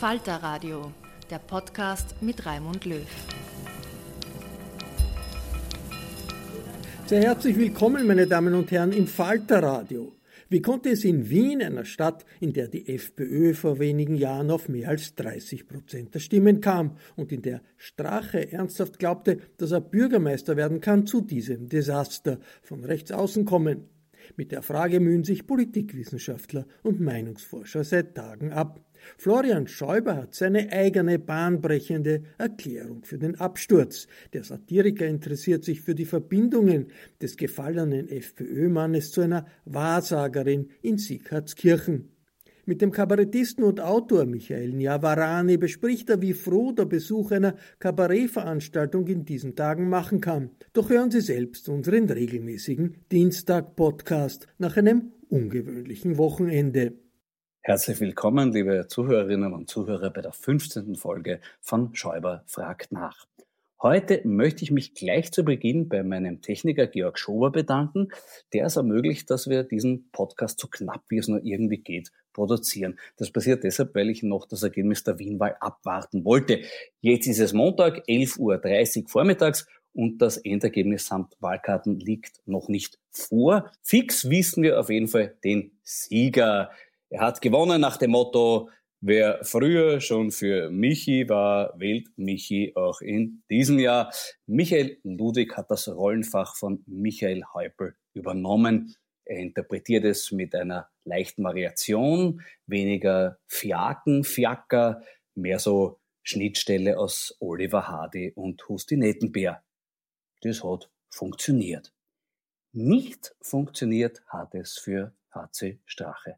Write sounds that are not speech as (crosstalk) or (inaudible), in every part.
Falter Radio, der Podcast mit Raimund Löw. Sehr herzlich willkommen, meine Damen und Herren, im Falter Radio. Wie konnte es in Wien, einer Stadt, in der die FPÖ vor wenigen Jahren auf mehr als 30 Prozent der Stimmen kam und in der Strache ernsthaft glaubte, dass er Bürgermeister werden kann, zu diesem Desaster von rechts außen kommen? Mit der Frage mühen sich Politikwissenschaftler und Meinungsforscher seit Tagen ab. Florian Schäuber hat seine eigene bahnbrechende Erklärung für den Absturz. Der Satiriker interessiert sich für die Verbindungen des gefallenen FPÖ-Mannes zu einer Wahrsagerin in Sieghartskirchen. Mit dem Kabarettisten und Autor Michael Njavarani bespricht er, wie froh der Besuch einer Kabarettveranstaltung in diesen Tagen machen kann. Doch hören Sie selbst unseren regelmäßigen Dienstag-Podcast nach einem ungewöhnlichen Wochenende. Herzlich willkommen, liebe Zuhörerinnen und Zuhörer, bei der 15. Folge von Schäuber fragt nach. Heute möchte ich mich gleich zu Beginn bei meinem Techniker Georg Schober bedanken, der es ermöglicht, dass wir diesen Podcast so knapp wie es nur irgendwie geht produzieren. Das passiert deshalb, weil ich noch das Ergebnis der Wienwahl abwarten wollte. Jetzt ist es Montag, 11.30 Uhr vormittags und das Endergebnis samt Wahlkarten liegt noch nicht vor. Fix wissen wir auf jeden Fall den Sieger. Er hat gewonnen nach dem Motto, wer früher schon für Michi war, wählt Michi auch in diesem Jahr. Michael Ludwig hat das Rollenfach von Michael Häupl übernommen. Er interpretiert es mit einer leichten Variation, weniger Fiaken, Fiaker, mehr so Schnittstelle aus Oliver Hardy und Husti Nettenbär. Das hat funktioniert. Nicht funktioniert hat es für HC Strache.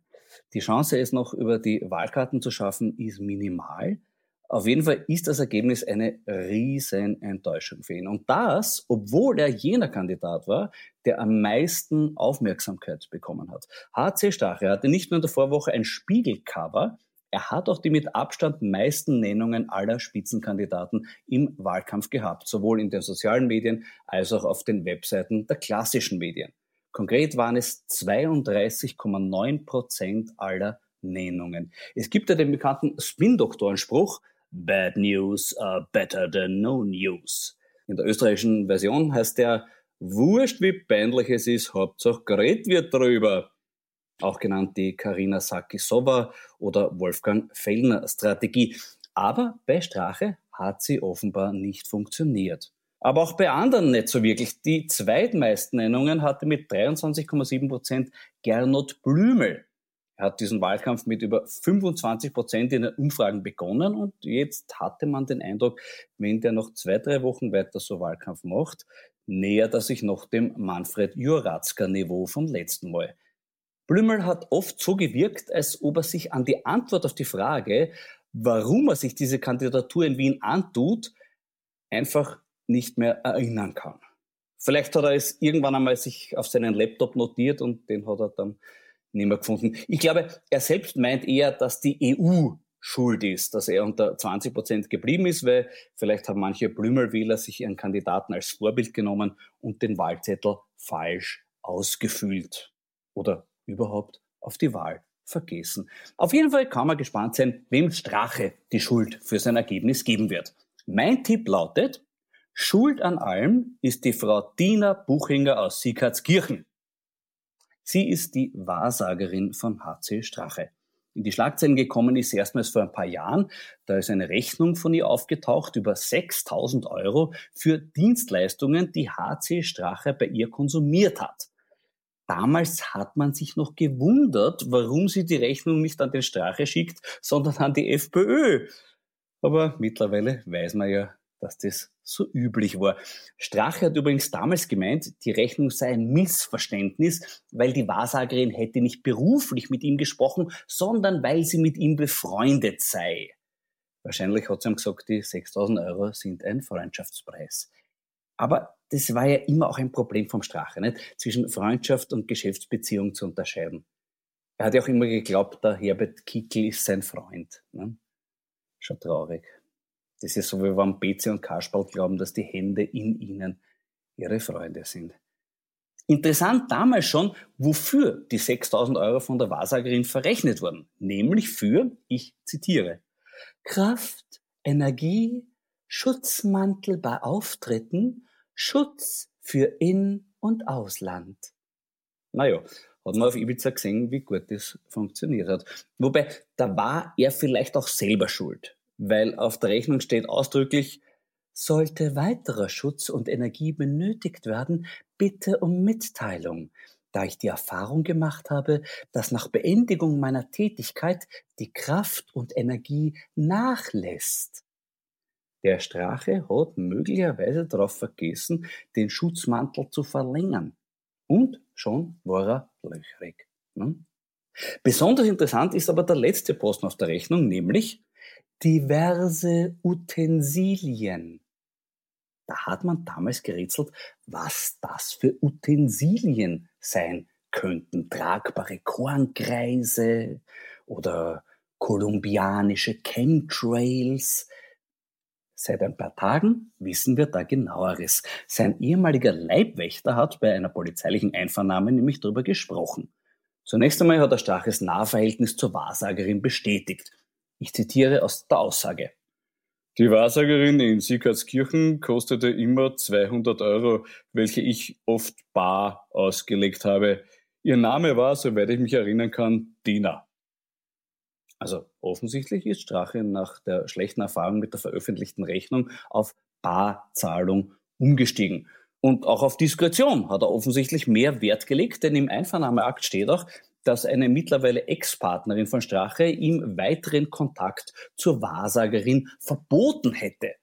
Die Chance, es noch über die Wahlkarten zu schaffen, ist minimal. Auf jeden Fall ist das Ergebnis eine riesen Enttäuschung für ihn. Und das, obwohl er jener Kandidat war, der am meisten Aufmerksamkeit bekommen hat. HC Stache hatte nicht nur in der Vorwoche ein Spiegelcover, er hat auch die mit Abstand meisten Nennungen aller Spitzenkandidaten im Wahlkampf gehabt, sowohl in den sozialen Medien als auch auf den Webseiten der klassischen Medien. Konkret waren es 32,9 Prozent aller Nennungen. Es gibt ja den bekannten Spin-Doktoren-Spruch, Bad News are better than no news. In der österreichischen Version heißt der, wurscht wie peinlich es ist, Hauptsache geredet wird drüber. Auch genannt die Karina Sakisova oder Wolfgang Fellner Strategie. Aber bei Strache hat sie offenbar nicht funktioniert aber auch bei anderen nicht so wirklich. Die zweitmeisten Nennungen hatte mit 23,7 Prozent Gernot Blümel. Er hat diesen Wahlkampf mit über 25 Prozent in den Umfragen begonnen und jetzt hatte man den Eindruck, wenn der noch zwei, drei Wochen weiter so Wahlkampf macht, nähert er sich noch dem Manfred Juratzka-Niveau vom letzten Mal. Blümel hat oft so gewirkt, als ob er sich an die Antwort auf die Frage, warum er sich diese Kandidatur in Wien antut, einfach nicht mehr erinnern kann. Vielleicht hat er es irgendwann einmal sich auf seinen Laptop notiert und den hat er dann nicht gefunden. Ich glaube, er selbst meint eher, dass die EU schuld ist, dass er unter 20 Prozent geblieben ist, weil vielleicht haben manche Blümelwähler sich ihren Kandidaten als Vorbild genommen und den Wahlzettel falsch ausgefüllt oder überhaupt auf die Wahl vergessen. Auf jeden Fall kann man gespannt sein, wem Strache die Schuld für sein Ergebnis geben wird. Mein Tipp lautet, Schuld an allem ist die Frau Dina Buchinger aus Sieghardskirchen. Sie ist die Wahrsagerin von HC Strache in die Schlagzeilen gekommen ist, erstmals vor ein paar Jahren. Da ist eine Rechnung von ihr aufgetaucht über 6000 Euro für Dienstleistungen, die HC Strache bei ihr konsumiert hat. Damals hat man sich noch gewundert, warum sie die Rechnung nicht an den Strache schickt, sondern an die FPÖ. Aber mittlerweile weiß man ja, dass das so üblich war. Strache hat übrigens damals gemeint, die Rechnung sei ein Missverständnis, weil die Wahrsagerin hätte nicht beruflich mit ihm gesprochen, sondern weil sie mit ihm befreundet sei. Wahrscheinlich hat sie ihm gesagt, die 6000 Euro sind ein Freundschaftspreis. Aber das war ja immer auch ein Problem vom Strache, nicht? zwischen Freundschaft und Geschäftsbeziehung zu unterscheiden. Er hat ja auch immer geglaubt, der Herbert Kickel ist sein Freund. Ne? Schon traurig. Das ist so, wie wenn BC und Kasperl glauben, dass die Hände in ihnen ihre Freunde sind. Interessant damals schon, wofür die 6000 Euro von der Wahrsagerin verrechnet wurden. Nämlich für, ich zitiere, Kraft, Energie, Schutzmantel bei Auftritten, Schutz für In- und Ausland. Naja, hat man auf Ibiza gesehen, wie gut das funktioniert hat. Wobei, da war er vielleicht auch selber schuld weil auf der Rechnung steht ausdrücklich, sollte weiterer Schutz und Energie benötigt werden, bitte um Mitteilung, da ich die Erfahrung gemacht habe, dass nach Beendigung meiner Tätigkeit die Kraft und Energie nachlässt. Der Strache hat möglicherweise darauf vergessen, den Schutzmantel zu verlängern. Und schon war er löchrig. Hm? Besonders interessant ist aber der letzte Posten auf der Rechnung, nämlich diverse Utensilien. Da hat man damals gerätselt, was das für Utensilien sein könnten. Tragbare Kornkreise oder kolumbianische Chemtrails. Seit ein paar Tagen wissen wir da genaueres. Sein ehemaliger Leibwächter hat bei einer polizeilichen Einvernahme nämlich darüber gesprochen. Zunächst einmal hat er starkes Nahverhältnis zur Wahrsagerin bestätigt. Ich zitiere aus der Aussage. Die Wahrsagerin in Siegertskirchen kostete immer 200 Euro, welche ich oft bar ausgelegt habe. Ihr Name war, soweit ich mich erinnern kann, Dina. Also offensichtlich ist Strache nach der schlechten Erfahrung mit der veröffentlichten Rechnung auf Barzahlung umgestiegen. Und auch auf Diskretion hat er offensichtlich mehr Wert gelegt, denn im Einvernahmeakt steht auch, dass eine mittlerweile Ex-Partnerin von Strache ihm weiteren Kontakt zur Wahrsagerin verboten hätte.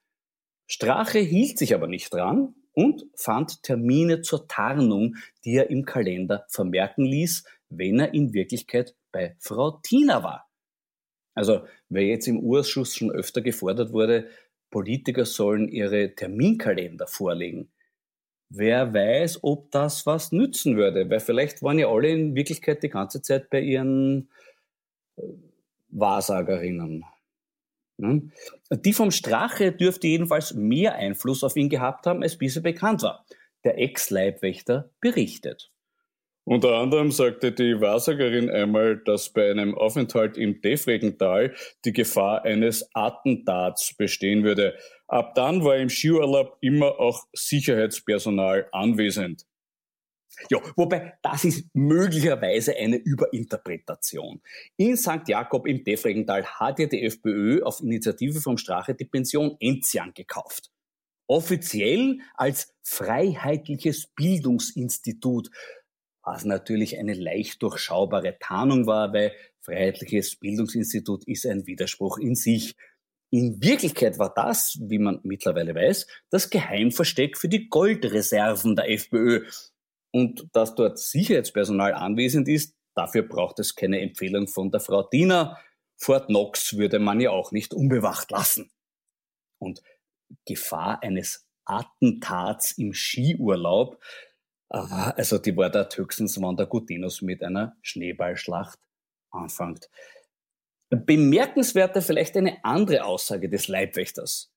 Strache hielt sich aber nicht dran und fand Termine zur Tarnung, die er im Kalender vermerken ließ, wenn er in Wirklichkeit bei Frau Tina war. Also, wer jetzt im Urschuss schon öfter gefordert wurde, Politiker sollen ihre Terminkalender vorlegen. Wer weiß, ob das was nützen würde, weil vielleicht waren ja alle in Wirklichkeit die ganze Zeit bei ihren äh, Wahrsagerinnen. Ne? Die vom Strache dürfte jedenfalls mehr Einfluss auf ihn gehabt haben, als bisher bekannt war. Der Ex-Leibwächter berichtet. Unter anderem sagte die Wahrsagerin einmal, dass bei einem Aufenthalt im Defregental die Gefahr eines Attentats bestehen würde. Ab dann war im Skiurlaub immer auch Sicherheitspersonal anwesend. Ja, wobei das ist möglicherweise eine Überinterpretation. In St. Jakob im Defregental hat ja die FPÖ auf Initiative vom Strache die Pension Enzian gekauft. Offiziell als Freiheitliches Bildungsinstitut was natürlich eine leicht durchschaubare Tarnung war, weil Freiheitliches Bildungsinstitut ist ein Widerspruch in sich. In Wirklichkeit war das, wie man mittlerweile weiß, das Geheimversteck für die Goldreserven der FPÖ. Und dass dort Sicherheitspersonal anwesend ist, dafür braucht es keine Empfehlung von der Frau Diener. Fort Knox würde man ja auch nicht unbewacht lassen. Und Gefahr eines Attentats im Skiurlaub, also die war dort höchstens, wann der Gutinus mit einer Schneeballschlacht anfängt. Bemerkenswerter vielleicht eine andere Aussage des Leibwächters.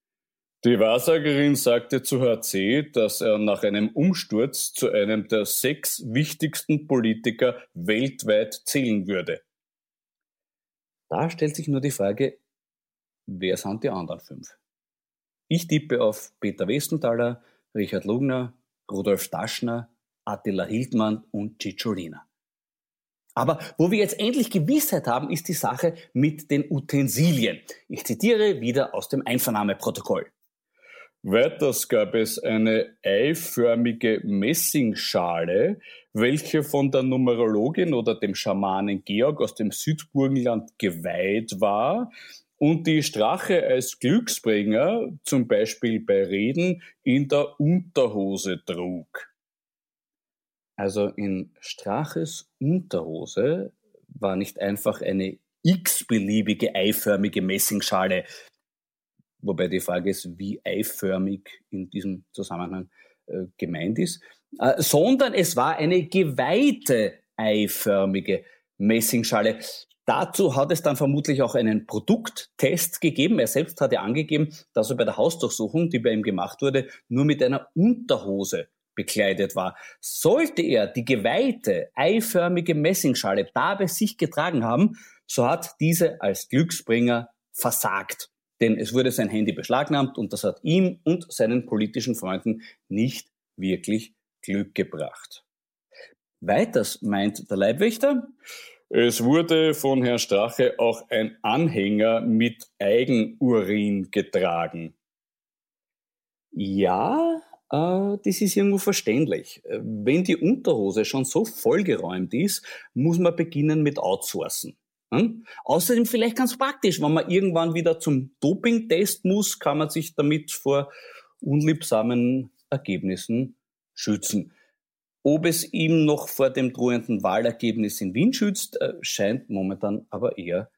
Die Wahrsagerin sagte zu HC, dass er nach einem Umsturz zu einem der sechs wichtigsten Politiker weltweit zählen würde. Da stellt sich nur die Frage, wer sind die anderen fünf? Ich tippe auf Peter Westenthaler, Richard Lugner, Rudolf Daschner, Attila Hildmann und Cicciolina. Aber wo wir jetzt endlich Gewissheit haben, ist die Sache mit den Utensilien. Ich zitiere wieder aus dem Einvernahmeprotokoll. Weiters gab es eine eiförmige Messingschale, welche von der Numerologin oder dem Schamanen Georg aus dem Südburgenland geweiht war und die Strache als Glücksbringer, zum Beispiel bei Reden, in der Unterhose trug. Also in Straches Unterhose war nicht einfach eine x-beliebige eiförmige Messingschale, wobei die Frage ist, wie eiförmig in diesem Zusammenhang äh, gemeint ist, äh, sondern es war eine geweihte eiförmige Messingschale. Dazu hat es dann vermutlich auch einen Produkttest gegeben. Er selbst hatte angegeben, dass er bei der Hausdurchsuchung, die bei ihm gemacht wurde, nur mit einer Unterhose bekleidet war. Sollte er die geweihte, eiförmige Messingschale da bei sich getragen haben, so hat diese als Glücksbringer versagt. Denn es wurde sein Handy beschlagnahmt und das hat ihm und seinen politischen Freunden nicht wirklich Glück gebracht. Weiters meint der Leibwächter, es wurde von Herrn Strache auch ein Anhänger mit Eigenurin getragen. Ja, das ist irgendwo verständlich. Äh, wenn die Unterhose schon so vollgeräumt ist, muss man beginnen mit Outsourcen. Hm? Außerdem vielleicht ganz praktisch, wenn man irgendwann wieder zum Dopingtest muss, kann man sich damit vor unliebsamen Ergebnissen schützen. Ob es ihm noch vor dem drohenden Wahlergebnis in Wien schützt, äh, scheint momentan aber eher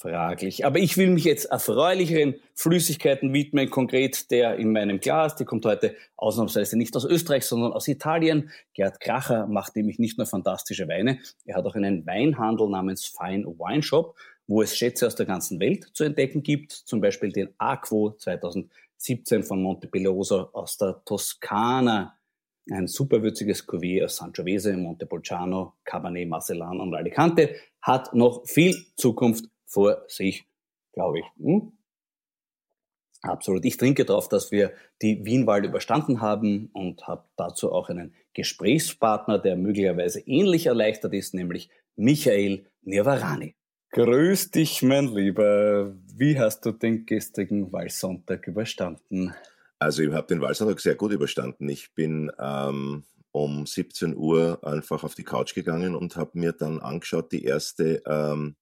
fraglich. Aber ich will mich jetzt erfreulicheren Flüssigkeiten widmen, konkret der in meinem Glas. Die kommt heute ausnahmsweise nicht aus Österreich, sondern aus Italien. Gerd Kracher macht nämlich nicht nur fantastische Weine, er hat auch einen Weinhandel namens Fine Wine Shop, wo es Schätze aus der ganzen Welt zu entdecken gibt, zum Beispiel den Aquo 2017 von Montepelloso aus der Toskana. Ein superwürziges Cuvée aus Sangiovese, Montepulciano, Cabernet Marcellan und Alicante hat noch viel Zukunft vor sich, glaube ich. Hm? Absolut. Ich trinke darauf, dass wir die Wienwahl überstanden haben und habe dazu auch einen Gesprächspartner, der möglicherweise ähnlich erleichtert ist, nämlich Michael Nirvarani. Grüß dich, mein Lieber. Wie hast du den gestrigen Wahlsonntag überstanden? Also ich habe den Wahlsonntag sehr gut überstanden. Ich bin ähm, um 17 Uhr einfach auf die Couch gegangen und habe mir dann angeschaut, die erste ähm,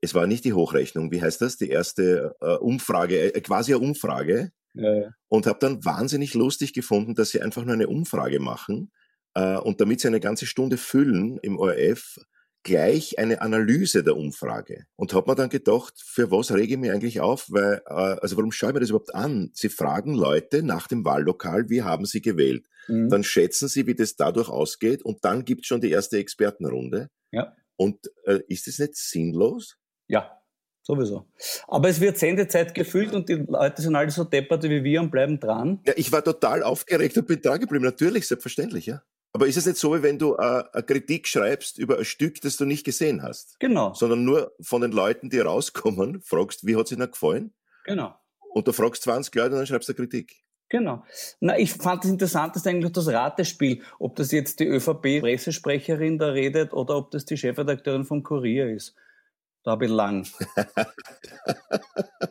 es war nicht die Hochrechnung, wie heißt das? Die erste äh, Umfrage, äh, quasi eine Umfrage. Ja, ja. Und habe dann wahnsinnig lustig gefunden, dass sie einfach nur eine Umfrage machen äh, und damit sie eine ganze Stunde füllen im ORF, gleich eine Analyse der Umfrage. Und habe mir dann gedacht, für was rege ich mich eigentlich auf? Weil, äh, also warum schaue ich mir das überhaupt an? Sie fragen Leute nach dem Wahllokal, wie haben sie gewählt? Mhm. Dann schätzen sie, wie das dadurch ausgeht und dann gibt es schon die erste Expertenrunde. Ja. Und äh, ist das nicht sinnlos? Ja, sowieso. Aber es wird Sendezeit gefüllt und die Leute sind alle so deppert wie wir und bleiben dran. Ja, ich war total aufgeregt und bin da geblieben. Natürlich, selbstverständlich, ja. Aber ist es nicht so, wie wenn du äh, eine Kritik schreibst über ein Stück, das du nicht gesehen hast? Genau. Sondern nur von den Leuten, die rauskommen, fragst, wie hat es ihnen gefallen? Genau. Und du fragst 20 Leute und dann schreibst du eine Kritik. Genau. Na, ich fand das Interessanteste eigentlich das Ratespiel, ob das jetzt die ÖVP-Pressesprecherin da redet oder ob das die Chefredakteurin vom Kurier ist. Da habe ich lang. da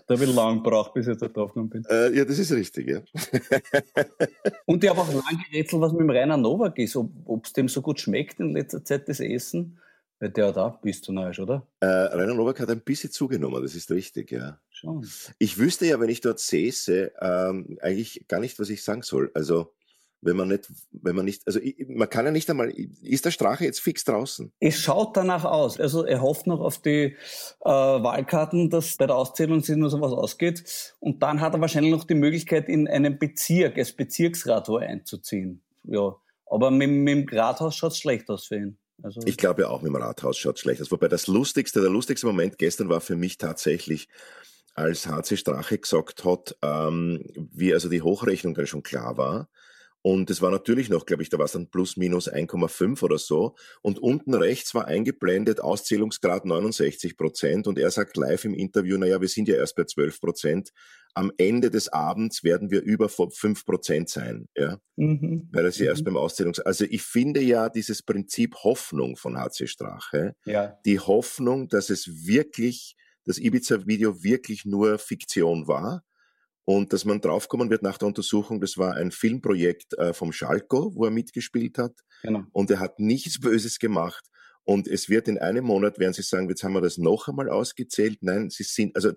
habe ich lang gebraucht, bis ich da drauf gekommen bin. Äh, ja, das ist richtig, ja. (laughs) Und ich habe auch lang gerätselt, was mit dem Rainer Nowak ist, ob es dem so gut schmeckt in letzter Zeit, das Essen. Bei der da bist du neu, oder? Äh, Rainer Nowak hat ein bisschen zugenommen, das ist richtig, ja. Schon. Ich wüsste ja, wenn ich dort säße, ähm, eigentlich gar nicht, was ich sagen soll. Also wenn man nicht, wenn man nicht, also man kann ja nicht einmal, ist der Strache jetzt fix draußen? Es schaut danach aus. Also er hofft noch auf die äh, Wahlkarten, dass bei der Auszählung sich nur so was ausgeht. Und dann hat er wahrscheinlich noch die Möglichkeit, in einen Bezirk, als Bezirksrat einzuziehen. Ja. Aber mit, mit dem Rathaus schaut es schlecht aus für ihn. Also ich glaube ja auch mit dem Rathaus schaut es schlecht aus. Wobei das lustigste, der lustigste Moment gestern war für mich tatsächlich, als HC Strache gesagt hat, ähm, wie also die Hochrechnung dann schon klar war und es war natürlich noch, glaube ich, da war es dann plus minus 1,5 oder so. Und unten rechts war eingeblendet Auszählungsgrad 69 Prozent. Und er sagt live im Interview, naja, wir sind ja erst bei 12 Prozent. Am Ende des Abends werden wir über 5 Prozent sein, ja. Mhm. Weil es ja mhm. erst beim Auszählungs, also ich finde ja dieses Prinzip Hoffnung von HC Strache, ja. die Hoffnung, dass es wirklich, das Ibiza-Video wirklich nur Fiktion war und dass man draufkommen wird nach der Untersuchung, das war ein Filmprojekt äh, vom Schalko, wo er mitgespielt hat. Genau. Und er hat nichts Böses gemacht. Und es wird in einem Monat, werden sie sagen, jetzt haben wir das noch einmal ausgezählt. Nein, sie sind, also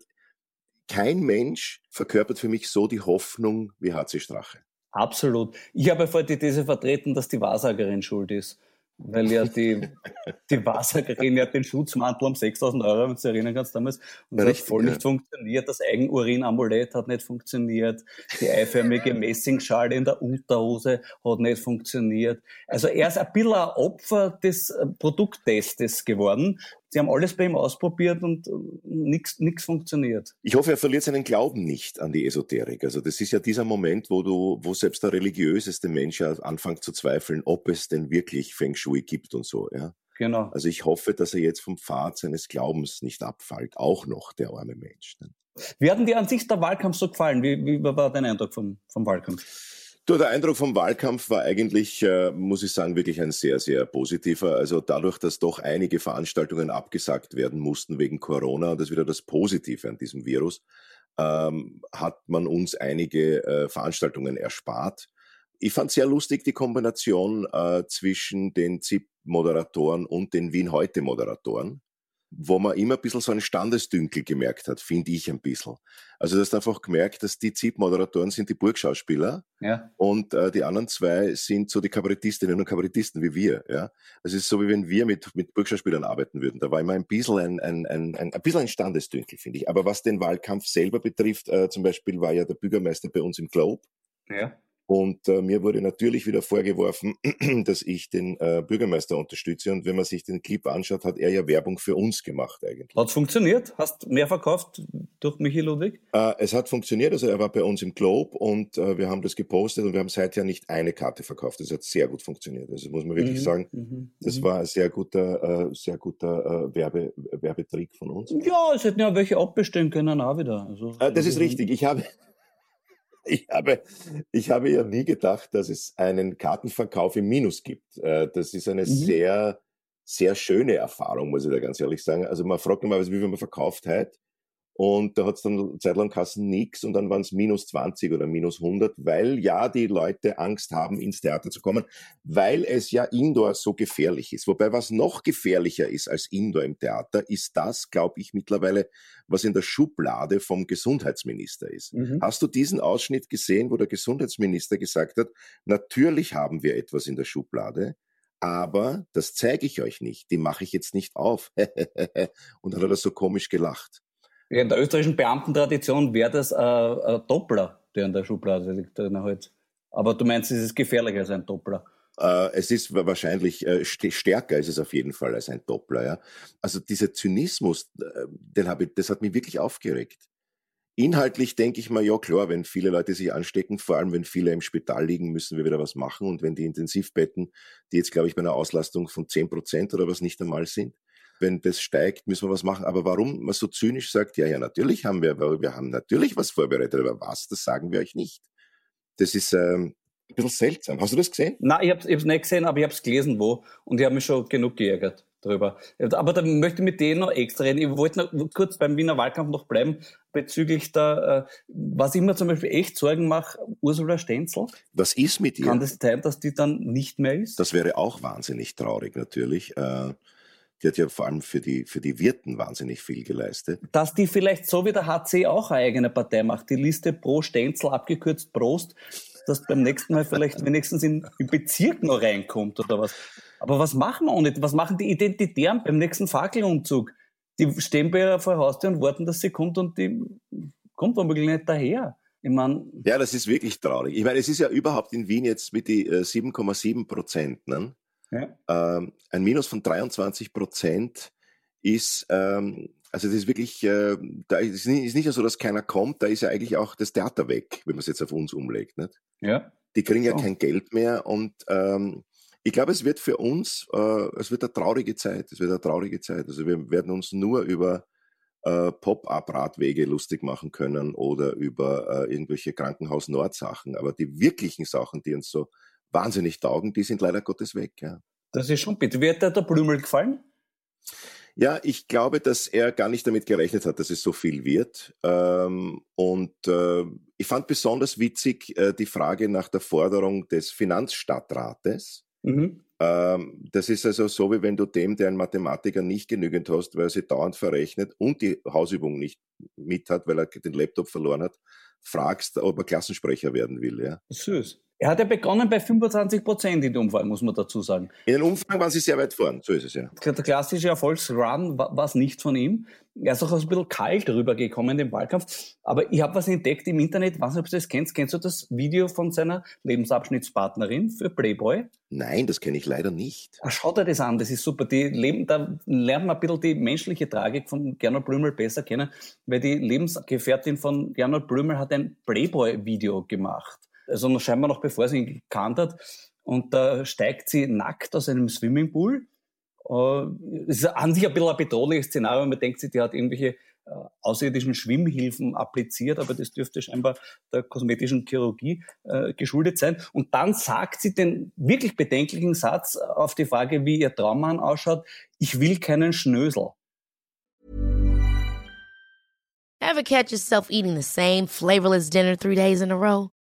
kein Mensch verkörpert für mich so die Hoffnung wie HC Strache. Absolut. Ich habe vor die These vertreten, dass die Wahrsagerin schuld ist weil ja die, die Wahrsagerin ja den Schutzmantel um 6000 Euro, wenn du dich erinnern kannst damals, und das hat voll nicht funktioniert. Das Eigenurin-Amulett hat nicht funktioniert. Die eiförmige Messingschale in der Unterhose hat nicht funktioniert. Also er ist ein bisschen ein Opfer des äh, Produkttestes geworden. Sie haben alles bei ihm ausprobiert und äh, nichts funktioniert. Ich hoffe, er verliert seinen Glauben nicht an die Esoterik. Also das ist ja dieser Moment, wo du, wo selbst der religiöseste Mensch anfängt zu zweifeln, ob es denn wirklich Feng Shui gibt und so, ja. Genau. Also ich hoffe, dass er jetzt vom Pfad seines Glaubens nicht abfällt. Auch noch, der arme Mensch. Wie hat dir an sich der Wahlkampf so gefallen? Wie, wie war dein Eindruck vom, vom Wahlkampf? Du, der Eindruck vom Wahlkampf war eigentlich, äh, muss ich sagen, wirklich ein sehr, sehr positiver. Also dadurch, dass doch einige Veranstaltungen abgesagt werden mussten wegen Corona, und das ist wieder das Positive an diesem Virus, ähm, hat man uns einige äh, Veranstaltungen erspart. Ich fand sehr lustig die Kombination äh, zwischen den ZIP-Moderatoren und den Wien-Heute-Moderatoren wo man immer ein bisschen so einen Standesdünkel gemerkt hat, finde ich ein bisschen. Also du hast einfach gemerkt, dass die ZIP-Moderatoren sind die Burgschauspieler ja. und äh, die anderen zwei sind so die Kabarettistinnen und Kabarettisten wie wir. Ja? Also es ist so, wie wenn wir mit, mit Burgschauspielern arbeiten würden. Da war immer ein bisschen ein, ein, ein, ein, ein, bisschen ein Standesdünkel, finde ich. Aber was den Wahlkampf selber betrifft, äh, zum Beispiel war ja der Bürgermeister bei uns im Globe. Ja. Und äh, mir wurde natürlich wieder vorgeworfen, (clears throat) dass ich den äh, Bürgermeister unterstütze. Und wenn man sich den Clip anschaut, hat er ja Werbung für uns gemacht eigentlich. Hat funktioniert? Hast mehr verkauft durch Michi Ludwig? Äh, es hat funktioniert. Also er war bei uns im Globe und äh, wir haben das gepostet und wir haben seither nicht eine Karte verkauft. Das hat sehr gut funktioniert. Also muss man wirklich mhm. sagen, mhm. das mhm. war ein sehr guter, äh, sehr guter äh, Werbe, Werbetrick von uns. Ja, es hätten ja welche abbestellen können auch wieder. Also, das ist richtig. Ich habe ich habe, ich habe ja nie gedacht, dass es einen Kartenverkauf im Minus gibt. Äh, das ist eine mhm. sehr, sehr schöne Erfahrung, muss ich da ganz ehrlich sagen. Also man fragt normalerweise, wie viel man verkauft hat. Und da hat es dann zeitlang Kassen nix und dann waren es minus 20 oder minus 100, weil ja die Leute Angst haben, ins Theater zu kommen, weil es ja Indoor so gefährlich ist. Wobei was noch gefährlicher ist als Indoor im Theater, ist das, glaube ich, mittlerweile, was in der Schublade vom Gesundheitsminister ist. Mhm. Hast du diesen Ausschnitt gesehen, wo der Gesundheitsminister gesagt hat, natürlich haben wir etwas in der Schublade, aber das zeige ich euch nicht, die mache ich jetzt nicht auf. (laughs) und dann hat er so komisch gelacht. In der österreichischen Beamtentradition wäre das ein, ein Doppler, der in der Schublade liegt. Halt. Aber du meinst, es ist gefährlicher als ein Doppler? Äh, es ist wahrscheinlich äh, stärker ist es auf jeden Fall als ein Doppler. Ja? Also dieser Zynismus, äh, den habe ich, das hat mich wirklich aufgeregt. Inhaltlich denke ich mal, ja klar, wenn viele Leute sich anstecken, vor allem wenn viele im Spital liegen, müssen wir wieder was machen. Und wenn die Intensivbetten, die jetzt glaube ich bei einer Auslastung von zehn Prozent oder was nicht einmal sind, wenn das steigt, müssen wir was machen. Aber warum man so zynisch sagt, ja, ja, natürlich haben wir, wir haben natürlich was vorbereitet, aber was, das sagen wir euch nicht. Das ist ähm, ein bisschen seltsam. Hast du das gesehen? Nein, ich habe es nicht gesehen, aber ich habe es gelesen, wo. Und ich habe mich schon genug geärgert darüber. Aber da möchte ich mit denen noch extra reden. Ich wollte noch kurz beim Wiener Wahlkampf noch bleiben, bezüglich der, äh, was ich mir zum Beispiel echt Sorgen mache, Ursula Stenzel. Was ist mit ihr? Kann das sein, dass die dann nicht mehr ist? Das wäre auch wahnsinnig traurig, natürlich. Äh, Die hat ja vor allem für die, für die Wirten wahnsinnig viel geleistet. Dass die vielleicht so wie der HC auch eine eigene Partei macht, die Liste pro Stenzel abgekürzt Prost, dass beim nächsten Mal vielleicht (laughs) wenigstens in, in Bezirk noch reinkommt oder was. Aber was machen wir auch nicht? Was machen die Identitären beim nächsten Fackelumzug? Die stehen bei ihrer Haustür und warten, dass sie kommt und die kommt womöglich nicht daher. Ich mein, ja, das ist wirklich traurig. Ich meine, es ist ja überhaupt in Wien jetzt mit die 7,7 äh, Prozent. Ne? Ja. Ähm, ein Minus von 23 Prozent ist, ähm, also das ist wirklich, äh, da ist nicht, ist nicht nur so, dass keiner kommt, da ist ja eigentlich auch das Theater weg, wenn man es jetzt auf uns umlegt. Nicht? Ja. Die kriegen ja oh. kein Geld mehr und ähm, ich glaube, es wird für uns, äh, es wird eine traurige Zeit. Es wird eine traurige Zeit. Also wir werden uns nur über äh, Pop-up-Radwege lustig machen können oder über äh, irgendwelche Krankenhaus-Nord-Sachen. Aber die wirklichen Sachen, die uns so wahnsinnig taugen, die sind leider Gottes weg. Ja. Das ist schon bitte. Wie hat dir der Blümel gefallen? Ja, ich glaube, dass er gar nicht damit gerechnet hat, dass es so viel wird. Ähm, und äh, ich fand besonders witzig äh, die Frage nach der Forderung des Finanzstadtrates. Mhm. Ähm, das ist also so, wie wenn du dem, der einen Mathematiker nicht genügend hast, weil er sie dauernd verrechnet und die Hausübung nicht mit hat, weil er den Laptop verloren hat, fragst, ob er Klassensprecher werden will. Ja. Süß. Er hat ja begonnen bei 25 Prozent in der Umfrage, muss man dazu sagen. In den Umfragen waren sie sehr weit vorn, so ist es ja. Der klassische Erfolgsrun war es nicht von ihm. Er ist auch ein bisschen kalt rübergekommen im Wahlkampf. Aber ich habe was entdeckt im Internet, weiß nicht, ob du das kennst. Kennst du das Video von seiner Lebensabschnittspartnerin für Playboy? Nein, das kenne ich leider nicht. Ach, schaut dir das an, das ist super. Die leben, da lernt man ein bisschen die menschliche Tragik von Gernot Blümel besser kennen, weil die Lebensgefährtin von Gernot Blümel hat ein Playboy-Video gemacht also scheinbar noch bevor sie ihn gekannt hat. Und da steigt sie nackt aus einem Swimmingpool. Äh, es ist an sich ein bisschen ein bedrohliches Szenario. Man denkt sich, die hat irgendwelche äh, außerirdischen Schwimmhilfen appliziert, aber das dürfte scheinbar der kosmetischen Chirurgie äh, geschuldet sein. Und dann sagt sie den wirklich bedenklichen Satz auf die Frage, wie ihr Traummann ausschaut, ich will keinen Schnösel. Ever catch yourself eating the same flavorless dinner three days in a row?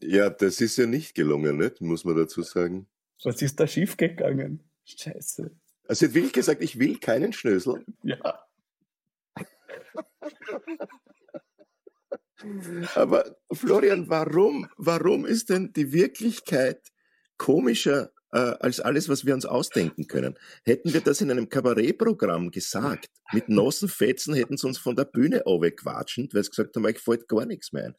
Ja, das ist ja nicht gelungen, nicht? muss man dazu sagen. Was ist da schiefgegangen? Scheiße. Also hat wirklich gesagt, ich will keinen Schnösel. Ja. Aber Florian, warum, warum ist denn die Wirklichkeit komischer äh, als alles, was wir uns ausdenken können? Hätten wir das in einem Kabarettprogramm gesagt, mit Nossenfetzen hätten sie uns von der Bühne wegquatschend, weil sie gesagt haben, euch fällt gar nichts mehr ein.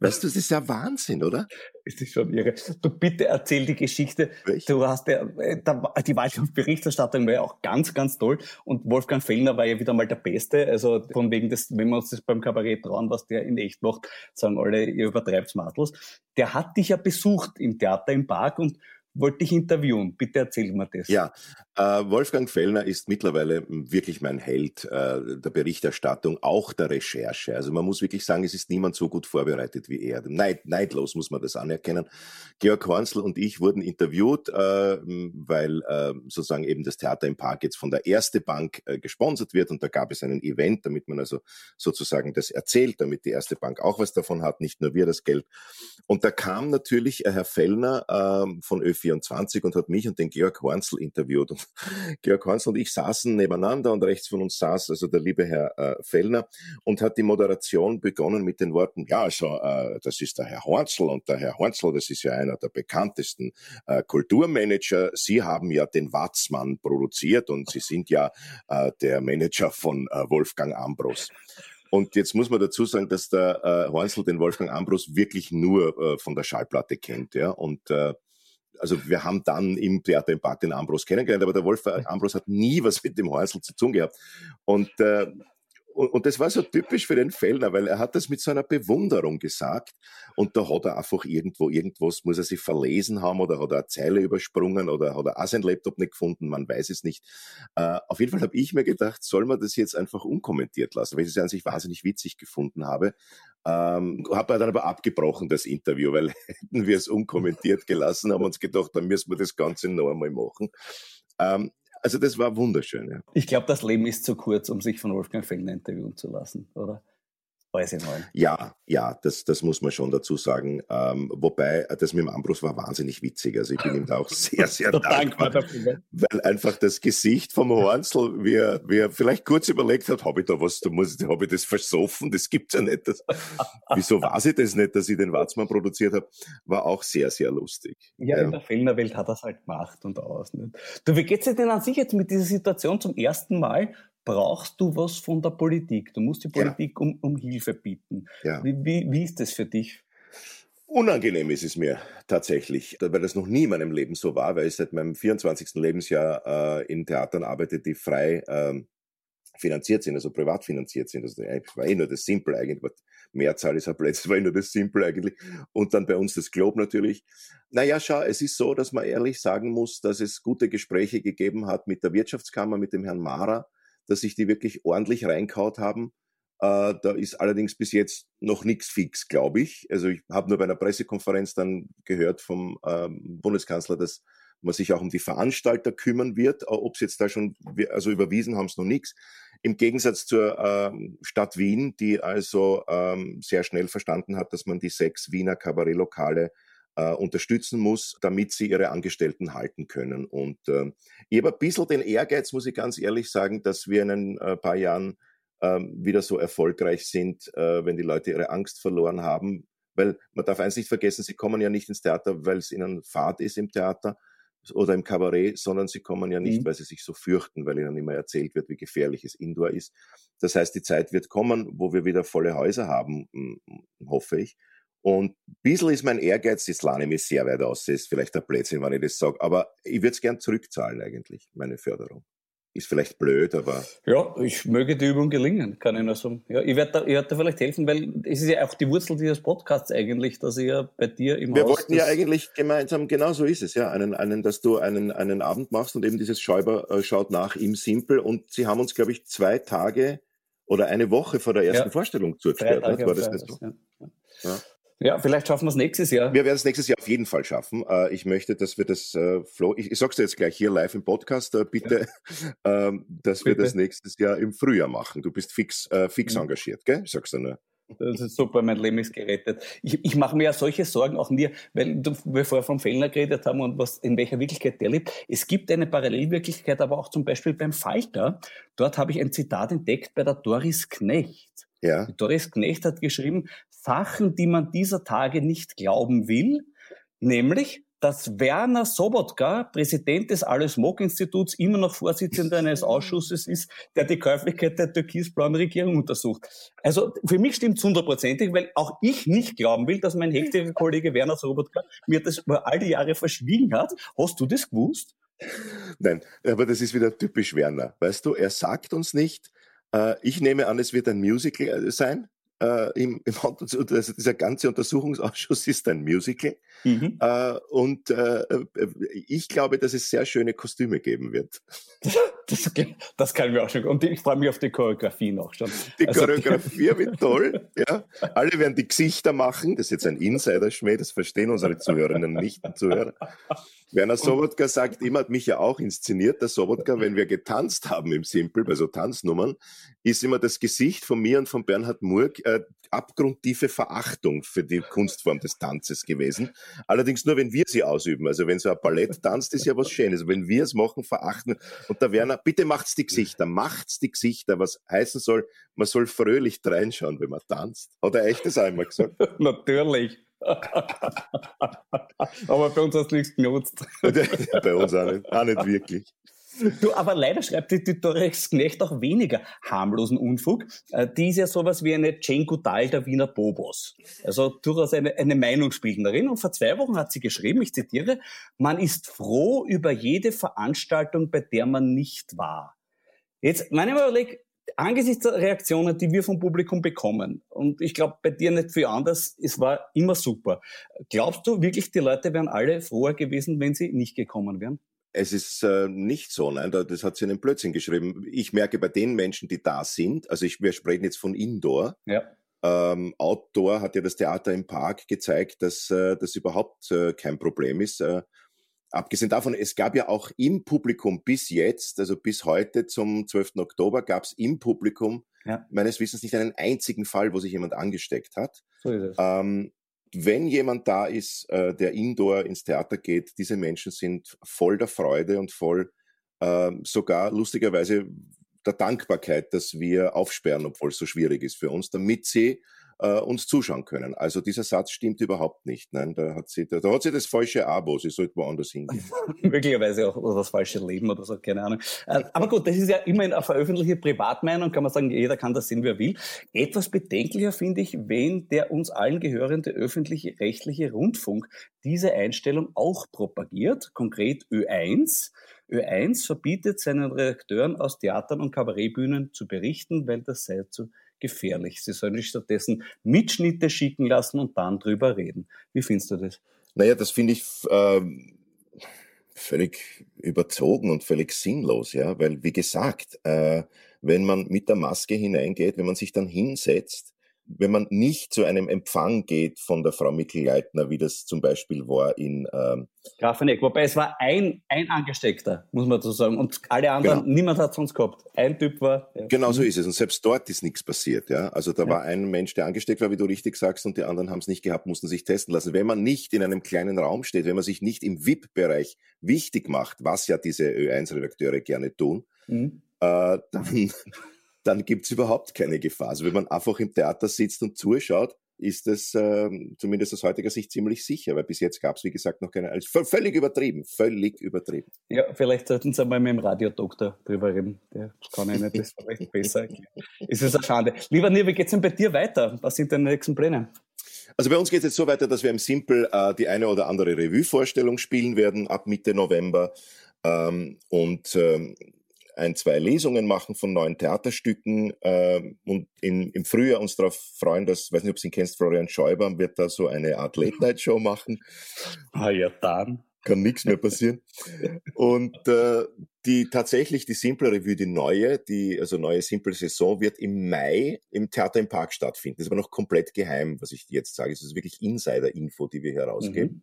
Weißt du, das ist ja Wahnsinn, oder? Es ist schon irre. Du bitte erzähl die Geschichte. Welche? Du hast ja, äh, die Wahlkampfberichterstattung war ja auch ganz, ganz toll. Und Wolfgang Fellner war ja wieder mal der Beste. Also von wegen des, wenn wir uns das beim Kabarett trauen, was der in echt macht, sagen alle, ihr übertreibt's Matels. Der hat dich ja besucht im Theater im Park und wollte dich interviewen. Bitte erzähl mir das. Ja, Wolfgang Fellner ist mittlerweile wirklich mein Held äh, der Berichterstattung, auch der Recherche. Also man muss wirklich sagen, es ist niemand so gut vorbereitet wie er. Neid, neidlos muss man das anerkennen. Georg Hornsel und ich wurden interviewt, äh, weil äh, sozusagen eben das Theater im Park jetzt von der Erste Bank äh, gesponsert wird und da gab es einen Event, damit man also sozusagen das erzählt, damit die Erste Bank auch was davon hat, nicht nur wir das Geld. Und da kam natürlich äh, Herr Fellner äh, von ÖV 24 und hat mich und den Georg Hornsel interviewt. Und Georg Hornsel und ich saßen nebeneinander und rechts von uns saß also der liebe Herr äh, Fellner und hat die Moderation begonnen mit den Worten, ja, also äh, das ist der Herr Hornsel und der Herr Hornsel, das ist ja einer der bekanntesten äh, Kulturmanager. Sie haben ja den Watzmann produziert und Sie sind ja äh, der Manager von äh, Wolfgang Ambros. Und jetzt muss man dazu sagen, dass der äh, Hornsel den Wolfgang Ambros wirklich nur äh, von der Schallplatte kennt, ja. Und äh, also wir haben dann im Theater im Park den Ambros kennengelernt, aber der Wolf Ambros hat nie was mit dem Häusl zu tun gehabt. Und, äh, und, und, das war so typisch für den Fellner, weil er hat das mit so einer Bewunderung gesagt. Und da hat er einfach irgendwo, irgendwas muss er sich verlesen haben oder hat er eine Zeile übersprungen oder hat er auch seinen Laptop nicht gefunden, man weiß es nicht. Äh, auf jeden Fall habe ich mir gedacht, soll man das jetzt einfach unkommentiert lassen, weil ich es an sich wahnsinnig witzig gefunden habe. Ähm, habe dann aber abgebrochen, das Interview, weil (laughs) hätten wir es unkommentiert gelassen, haben uns gedacht, dann müssen wir das Ganze noch einmal machen. Ähm, also das war wunderschön. Ja. Ich glaube, das Leben ist zu kurz, um sich von Wolfgang Fellner interviewen zu lassen, oder? Allem. Ja, ja, das, das muss man schon dazu sagen. Ähm, wobei, das mit dem Ambros war wahnsinnig witzig. Also ich bin ihm da auch sehr, (laughs) sehr dankbar, dafür. weil einfach das Gesicht vom Hornsel, wie er, wie er vielleicht kurz überlegt hat, habe ich da was, da muss, habe ich das versoffen, das gibt's ja nicht. Das, wieso weiß ich das nicht, dass ich den Watzmann produziert habe, war auch sehr, sehr lustig. Ja, ja. in der Fellnerwelt hat er es halt gemacht und aus. Nicht? Du, wie geht's dir denn an sich jetzt mit dieser Situation zum ersten Mal? Brauchst du was von der Politik. Du musst die Politik ja. um, um Hilfe bieten. Ja. Wie, wie, wie ist das für dich? Unangenehm ist es mir tatsächlich, weil das noch nie in meinem Leben so war, weil ich seit meinem 24. Lebensjahr äh, in Theatern arbeite, die frei äh, finanziert sind, also privat finanziert sind. Also das war eh nur das Simple eigentlich. Mehrzahl ist ein Plätze, war eh nur das Simple eigentlich. Und dann bei uns das Globe natürlich. Naja, schau, es ist so, dass man ehrlich sagen muss, dass es gute Gespräche gegeben hat mit der Wirtschaftskammer, mit dem Herrn Mara, dass sich die wirklich ordentlich reinkaut haben. Äh, da ist allerdings bis jetzt noch nichts fix, glaube ich. Also ich habe nur bei einer Pressekonferenz dann gehört vom ähm, Bundeskanzler, dass man sich auch um die Veranstalter kümmern wird. Äh, Ob es jetzt da schon, also überwiesen haben es noch nichts. Im Gegensatz zur ähm, Stadt Wien, die also ähm, sehr schnell verstanden hat, dass man die sechs Wiener Kabarettlokale äh, unterstützen muss, damit sie ihre Angestellten halten können. Und äh, ich habe ein bisschen den Ehrgeiz, muss ich ganz ehrlich sagen, dass wir in ein äh, paar Jahren äh, wieder so erfolgreich sind, äh, wenn die Leute ihre Angst verloren haben. Weil man darf eins nicht vergessen, sie kommen ja nicht ins Theater, weil es ihnen Fahrt ist im Theater oder im Kabarett, sondern sie kommen ja nicht, mhm. weil sie sich so fürchten, weil ihnen immer erzählt wird, wie gefährlich es Indoor ist. Das heißt, die Zeit wird kommen, wo wir wieder volle Häuser haben, hoffe ich. Und ein bisschen ist mein Ehrgeiz, das lerne ich mich sehr weit aus, das ist vielleicht ein Blödsinn, wenn ich das sage, aber ich würde es gern zurückzahlen eigentlich, meine Förderung. Ist vielleicht blöd, aber... Ja, ich möge die Übung gelingen, kann ich nur sagen. Ja, ich werde da, ich werd da vielleicht helfen, weil es ist ja auch die Wurzel dieses Podcasts eigentlich, dass ich ja bei dir im Wir Haus wollten ja eigentlich gemeinsam, genau so ist es, ja, einen, einen, dass du einen, einen Abend machst und eben dieses Schäuber äh, schaut nach im Simpel und sie haben uns, glaube ich, zwei Tage oder eine Woche vor der ersten ja. Vorstellung zugeführt. War das nicht so? Ja. Ja. Ja, vielleicht schaffen wir es nächstes Jahr. Wir werden es nächstes Jahr auf jeden Fall schaffen. Äh, ich möchte, dass wir das, äh, Flo, ich, ich sag's dir jetzt gleich hier live im Podcast, äh, bitte, ja. (laughs) ähm, dass bitte. wir das nächstes Jahr im Frühjahr machen. Du bist fix, fix mhm. engagiert, gell? Ich sag's dir nur. Das ist super, mein Leben ist gerettet. Ich, ich mache mir ja solche Sorgen auch mir, weil du, wir vorher vom Fellner geredet haben und was, in welcher Wirklichkeit der lebt. Es gibt eine Parallelwirklichkeit, aber auch zum Beispiel beim Falter. Dort habe ich ein Zitat entdeckt bei der Doris Knecht. Ja. Doris Knecht hat geschrieben, Sachen, die man dieser Tage nicht glauben will, nämlich, dass Werner Sobotka, Präsident des Alles-Mog-Instituts, immer noch Vorsitzender eines (laughs) Ausschusses ist, der die Käuflichkeit der türkisblauen Regierung untersucht. Also für mich stimmt es hundertprozentig, weil auch ich nicht glauben will, dass mein heftiger Kollege Werner Sobotka mir das über all die Jahre verschwiegen hat. Hast du das gewusst? Nein, aber das ist wieder typisch Werner. Weißt du, er sagt uns nicht, äh, ich nehme an, es wird ein Musical äh, sein äh, im, im also dieser ganze Untersuchungsausschuss ist ein Musical. Mhm. Äh, und äh, äh, ich glaube, dass es sehr schöne Kostüme geben wird. (laughs) Das, das kann mir auch schon. Und ich freue mich auf die Choreografie noch schon. Die also, Choreografie (laughs) wird toll. Ja. Alle werden die Gesichter machen. Das ist jetzt ein Insider-Schmäh, das verstehen unsere Zuhörerinnen nicht und Zuhörer. Werner Sobotka sagt immer, hat mich ja auch inszeniert, der Sobotka, wenn wir getanzt haben im Simple, bei so Tanznummern, ist immer das Gesicht von mir und von Bernhard Murg äh, abgrundtiefe Verachtung für die Kunstform des Tanzes gewesen. Allerdings nur, wenn wir sie ausüben. Also wenn so ein Ballett tanzt, ist ja was Schönes. Wenn wir es machen, verachten. Und der Werner, bitte macht's die Gesichter, macht's die Gesichter, was heißen soll, man soll fröhlich reinschauen, wenn man tanzt. Hat er echt das einmal gesagt? (laughs) Natürlich. (laughs) aber bei uns hast du nichts genutzt. (laughs) bei uns auch nicht, auch nicht wirklich. Du, aber leider schreibt die, die Knecht auch weniger harmlosen Unfug. Äh, die ist ja sowas wie eine Jane Goodall der Wiener Bobos. Also durchaus eine, eine Meinungsbildnerin. Und vor zwei Wochen hat sie geschrieben, ich zitiere, man ist froh über jede Veranstaltung, bei der man nicht war. Jetzt, meine überleg, angesichts der Reaktionen, die wir vom Publikum bekommen, und ich glaube bei dir nicht viel anders, es war immer super. Glaubst du wirklich, die Leute wären alle froher gewesen, wenn sie nicht gekommen wären? Es ist äh, nicht so, nein, das hat sie in den Blödsinn geschrieben. Ich merke bei den Menschen, die da sind, also ich, wir sprechen jetzt von Indoor. Ja. Ähm, Outdoor hat ja das Theater im Park gezeigt, dass äh, das überhaupt äh, kein Problem ist. Äh, abgesehen davon, es gab ja auch im Publikum bis jetzt, also bis heute zum 12. Oktober, gab es im Publikum ja. meines Wissens nicht einen einzigen Fall, wo sich jemand angesteckt hat. So ist es. Ähm, wenn jemand da ist, äh, der indoor ins Theater geht, diese Menschen sind voll der Freude und voll äh, sogar lustigerweise der Dankbarkeit, dass wir aufsperren, obwohl es so schwierig ist für uns, damit sie äh, uns zuschauen können. Also dieser Satz stimmt überhaupt nicht. Nein, da hat sie, da, da hat sie das falsche Abo, sie sollte woanders hingehen. (laughs) Möglicherweise auch oder das falsche Leben oder so, keine Ahnung. Äh, aber gut, das ist ja immerhin eine veröffentlichte Privatmeinung, kann man sagen, jeder kann das sehen, wer will. Etwas bedenklicher finde ich, wenn der uns allen gehörende öffentliche rechtliche Rundfunk diese Einstellung auch propagiert, konkret Ö1. Ö1 verbietet seinen Redakteuren aus Theatern und Kabarettbühnen zu berichten, weil das sei zu gefährlich. Sie sollen sich stattdessen Mitschnitte schicken lassen und dann drüber reden. Wie findest du das? Naja, das finde ich äh, völlig überzogen und völlig sinnlos, ja, weil wie gesagt, äh, wenn man mit der Maske hineingeht, wenn man sich dann hinsetzt, wenn man nicht zu einem Empfang geht von der Frau Mikl-Leitner, wie das zum Beispiel war in ähm, Grafeneck, wobei es war ein, ein Angesteckter, muss man so sagen, und alle anderen, genau. niemand hat sonst gehabt. Ein Typ war. Ja. Genau so ist es. Und selbst dort ist nichts passiert. Ja? Also da ja. war ein Mensch, der angesteckt war, wie du richtig sagst, und die anderen haben es nicht gehabt, mussten sich testen lassen. Wenn man nicht in einem kleinen Raum steht, wenn man sich nicht im VIP-Bereich wichtig macht, was ja diese Ö1-Redakteure gerne tun, mhm. äh, dann dann gibt's überhaupt keine Gefahr. Also wenn man einfach im Theater sitzt und zuschaut, ist es äh, zumindest aus heutiger Sicht ziemlich sicher, weil bis jetzt gab's wie gesagt, noch keine. Also völlig übertrieben, völlig übertrieben. Ja, vielleicht sollten Sie einmal mit dem Radiodoktor drüber reden. Der kann Ihnen das vielleicht (laughs) besser erklären. Es ist eine Schande. Lieber Nier, wie geht's denn bei dir weiter? Was sind deine nächsten Pläne? Also bei uns geht es jetzt so weiter, dass wir im Simple äh, die eine oder andere Revue-Vorstellung spielen werden ab Mitte November. Ähm, und ähm, ein, zwei Lesungen machen von neuen Theaterstücken äh, und in, im Frühjahr uns darauf freuen, dass, weiß nicht, ob du ihn kennst, Florian Schäuber wird da so eine Art Late-Night-Show machen. Ah ja, dann. Kann nichts mehr passieren. Und äh, die tatsächlich die Simple Revue, die neue, die also neue Simple Saison, wird im Mai im Theater im Park stattfinden. Das ist aber noch komplett geheim, was ich jetzt sage. Es ist wirklich Insider-Info, die wir herausgeben. Mhm.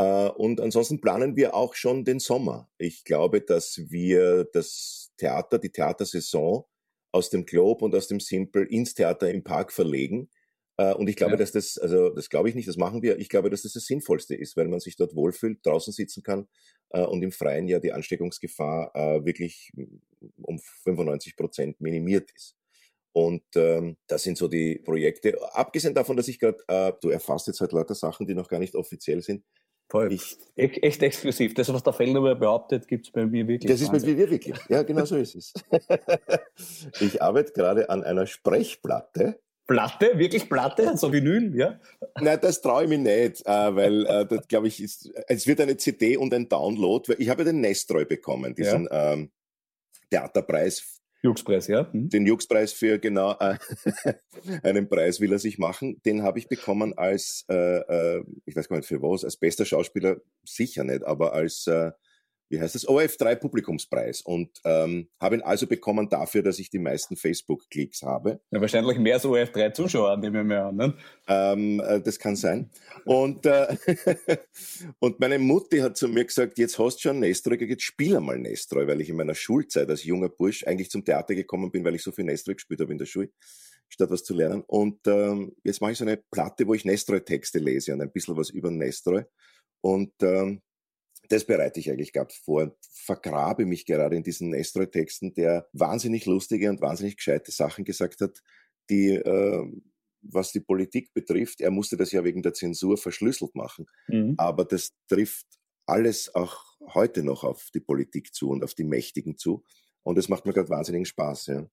Äh, und ansonsten planen wir auch schon den Sommer. Ich glaube, dass wir das Theater, die Theatersaison aus dem Globe und aus dem Simple ins Theater im Park verlegen. Äh, und ich glaube, ja. dass das, also das glaube ich nicht, das machen wir. Ich glaube, dass das das Sinnvollste ist, weil man sich dort wohlfühlt, draußen sitzen kann äh, und im Freien ja die Ansteckungsgefahr wirklich um 95 Prozent minimiert ist. Und ähm, das sind so die Projekte. Abgesehen davon, dass ich gerade, äh, du erfasst jetzt halt lauter Sachen, die noch gar nicht offiziell sind. Voll. Ich, echt exklusiv. Das, was der Fellner behauptet, gibt es bei mir wirklich. Das ist bei mir wirklich. Ja, genau so ist es. (laughs) ich arbeite gerade an einer Sprechplatte. Platte? Wirklich Platte? So Vinyl, ja? Nein, das traue ich mich nicht, äh, weil äh, das glaube ich ist, es wird eine CD und ein Download. Ich habe den Nestroy bekommen, diesen ja. ähm, Theaterpreis Juxpreis, ja. Hm. Den Juxpreis für genau äh, (laughs) einen Preis will er sich machen. Den habe ich bekommen als, äh, äh, ich weiß gar nicht für was, als bester Schauspieler sicher nicht, aber als äh, wie heißt das, OF3 Publikumspreis und ähm, habe ihn also bekommen dafür, dass ich die meisten Facebook-Klicks habe. Ja, wahrscheinlich mehr als OF3 Zuschauer, nehmen wir an. Ne? Ähm, äh, das kann sein. Und, äh, (laughs) und meine Mutti hat zu mir gesagt, jetzt hast du schon Nestroy, jetzt spiel einmal Nestroy, weil ich in meiner Schulzeit als junger Bursch eigentlich zum Theater gekommen bin, weil ich so viel Nestroy gespielt habe in der Schule, statt was zu lernen. Und ähm, jetzt mache ich so eine Platte, wo ich Nestroy-Texte lese und ein bisschen was über Nestroy. Und ähm, das bereite ich eigentlich gerade vor. Vergrabe mich gerade in diesen Nestroy-Texten, der wahnsinnig lustige und wahnsinnig gescheite Sachen gesagt hat, die, äh, was die Politik betrifft, er musste das ja wegen der Zensur verschlüsselt machen. Mhm. Aber das trifft alles auch heute noch auf die Politik zu und auf die Mächtigen zu. Und das macht mir gerade wahnsinnigen Spaß. Ja.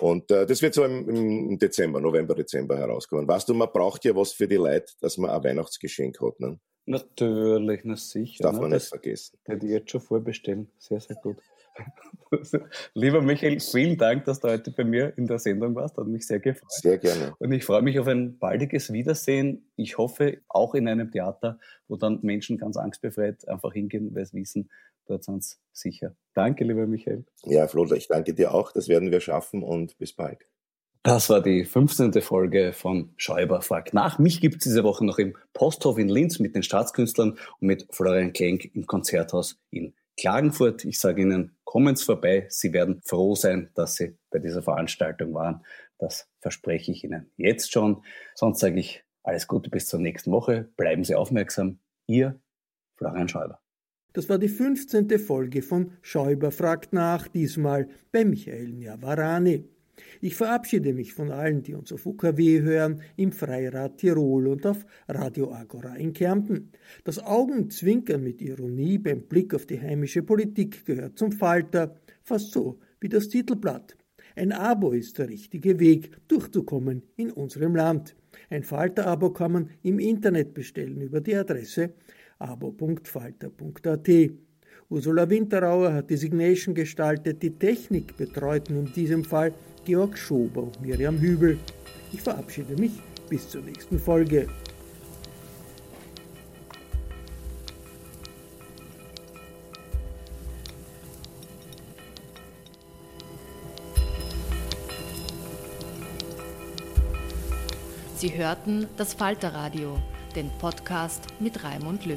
Und äh, das wird so im, im, Dezember, November, Dezember herauskommen. Weißt du, man braucht ja was für die Leute, dass man ein Weihnachtsgeschenk hat. Ne? Natürlich, na sicher. Das darf ne? man nicht vergessen. Hätte ich jetzt schon vorbestellen. Sehr, sehr gut. (laughs) Lieber Michael, vielen Dank, dass du heute bei mir in der Sendung warst. Hat mich sehr gefreut. Sehr gerne. Und ich freue mich auf ein baldiges Wiedersehen. Ich hoffe, auch in einem Theater, wo dann Menschen ganz angstbefreit einfach hingehen, weil sie wissen, dort sind sie sicher. Danke, lieber Michael. Ja, Flo, ich danke dir auch. Das werden wir schaffen und bis bald. Das war die 15. Folge von Schäuber fragt nach. Mich gibt es diese Woche noch im Posthof in Linz mit den Staatskünstlern und mit Florian Klenk im Konzerthaus in Klagenfurt. Ich sage Ihnen, kommen Sie vorbei. Sie werden froh sein, dass Sie bei dieser Veranstaltung waren. Das verspreche ich Ihnen jetzt schon. Sonst sage ich alles Gute bis zur nächsten Woche. Bleiben Sie aufmerksam. Ihr Florian Schäuber. Das war die 15. Folge von Schäuber fragt nach, diesmal bei Michael Niavarani. Ich verabschiede mich von allen, die uns auf UKW hören, im Freirad Tirol und auf Radio Agora in Kärnten. Das Augenzwinkern mit Ironie beim Blick auf die heimische Politik gehört zum Falter, fast so wie das Titelblatt. Ein Abo ist der richtige Weg, durchzukommen in unserem Land. Ein Falter-Abo kann man im Internet bestellen über die Adresse abo.falter.at. Ursula Winterauer hat die Signation gestaltet, die Technik betreuten in diesem Fall Georg Schober und Miriam Hübel. Ich verabschiede mich bis zur nächsten Folge. Sie hörten das Falterradio, den Podcast mit Raimund Löw.